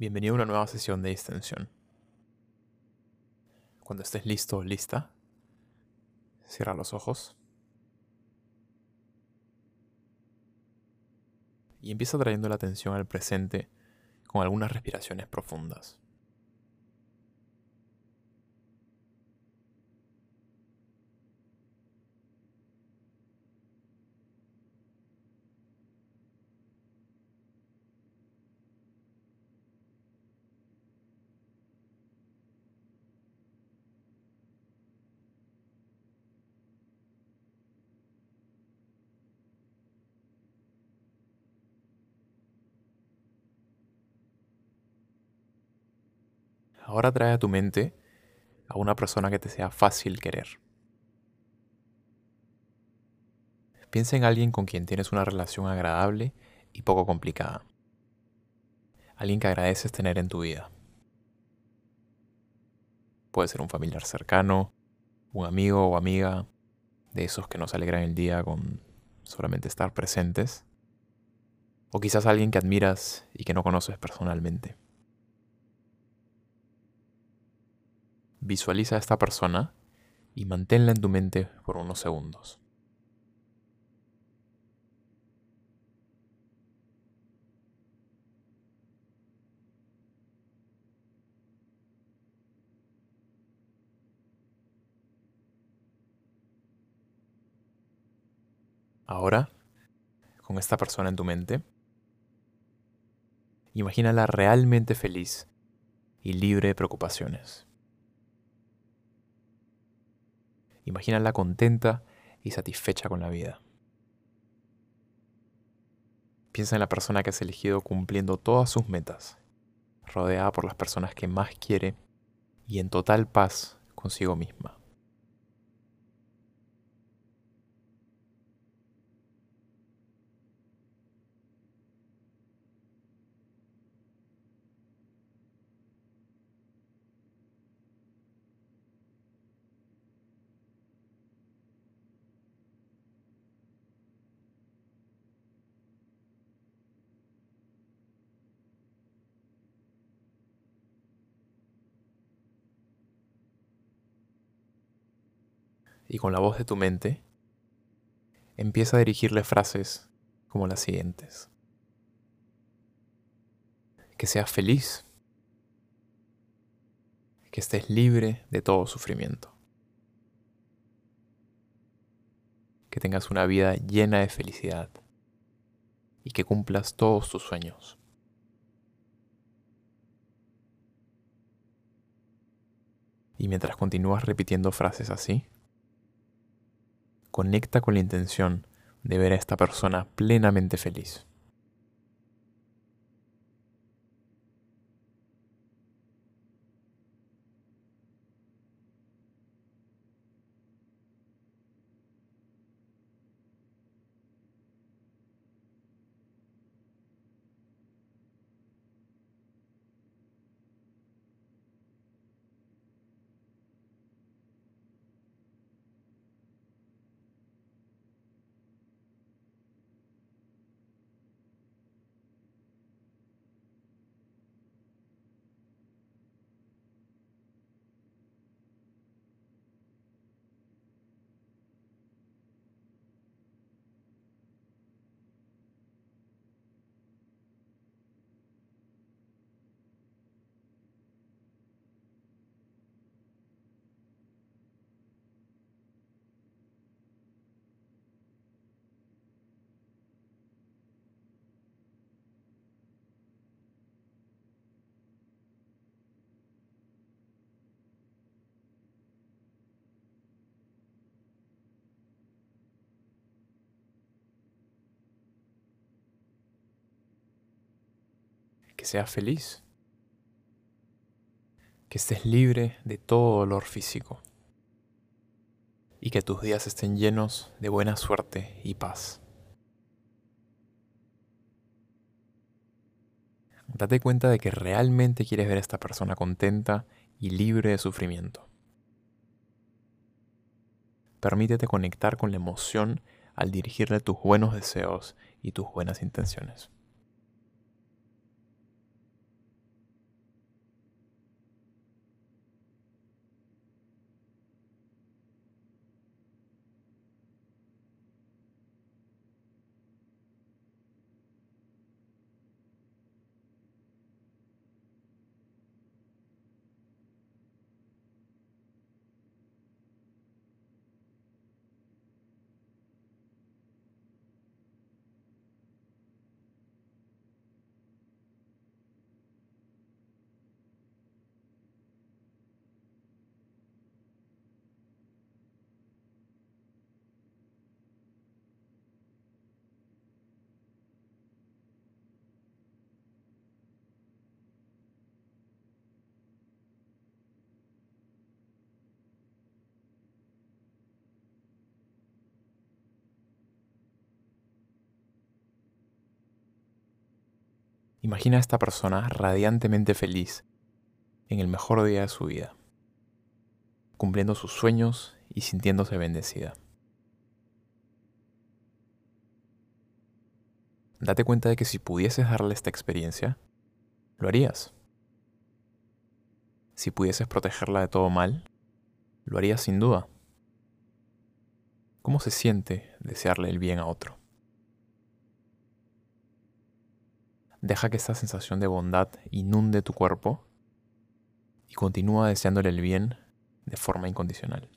Bienvenido a una nueva sesión de extensión. Cuando estés listo o lista, cierra los ojos y empieza trayendo la atención al presente con algunas respiraciones profundas. Ahora trae a tu mente a una persona que te sea fácil querer. Piensa en alguien con quien tienes una relación agradable y poco complicada. Alguien que agradeces tener en tu vida. Puede ser un familiar cercano, un amigo o amiga, de esos que nos alegran el día con solamente estar presentes. O quizás alguien que admiras y que no conoces personalmente. Visualiza a esta persona y manténla en tu mente por unos segundos. Ahora, con esta persona en tu mente, imagínala realmente feliz y libre de preocupaciones. Imagínala contenta y satisfecha con la vida. Piensa en la persona que has elegido cumpliendo todas sus metas, rodeada por las personas que más quiere y en total paz consigo misma. Y con la voz de tu mente, empieza a dirigirle frases como las siguientes. Que seas feliz, que estés libre de todo sufrimiento, que tengas una vida llena de felicidad y que cumplas todos tus sueños. Y mientras continúas repitiendo frases así, conecta con la intención de ver a esta persona plenamente feliz. Que seas feliz, que estés libre de todo dolor físico y que tus días estén llenos de buena suerte y paz. Date cuenta de que realmente quieres ver a esta persona contenta y libre de sufrimiento. Permítete conectar con la emoción al dirigirle tus buenos deseos y tus buenas intenciones. Imagina a esta persona radiantemente feliz en el mejor día de su vida, cumpliendo sus sueños y sintiéndose bendecida. Date cuenta de que si pudieses darle esta experiencia, lo harías. Si pudieses protegerla de todo mal, lo harías sin duda. ¿Cómo se siente desearle el bien a otro? Deja que esta sensación de bondad inunde tu cuerpo y continúa deseándole el bien de forma incondicional.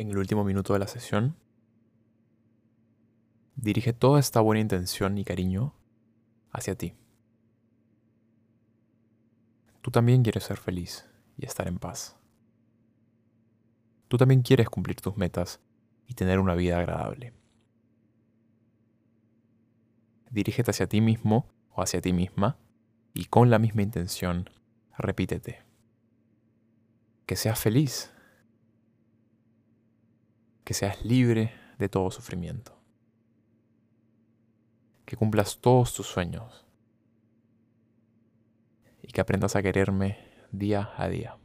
En el último minuto de la sesión, dirige toda esta buena intención y cariño hacia ti. Tú también quieres ser feliz y estar en paz. Tú también quieres cumplir tus metas y tener una vida agradable. Dirígete hacia ti mismo o hacia ti misma y con la misma intención repítete. Que seas feliz que seas libre de todo sufrimiento, que cumplas todos tus sueños y que aprendas a quererme día a día.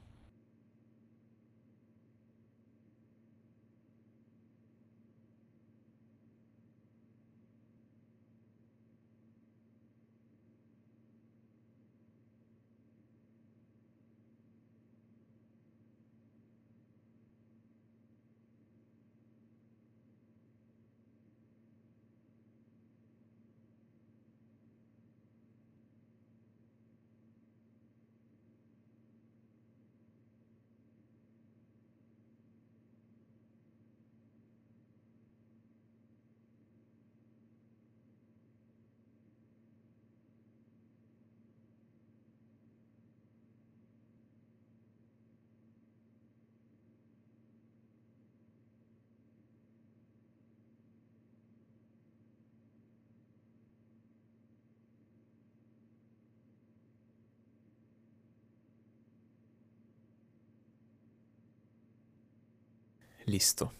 Listo.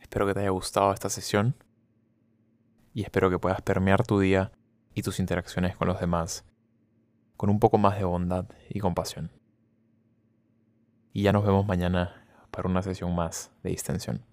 Espero que te haya gustado esta sesión y espero que puedas permear tu día y tus interacciones con los demás con un poco más de bondad y compasión. Y ya nos vemos mañana para una sesión más de distensión.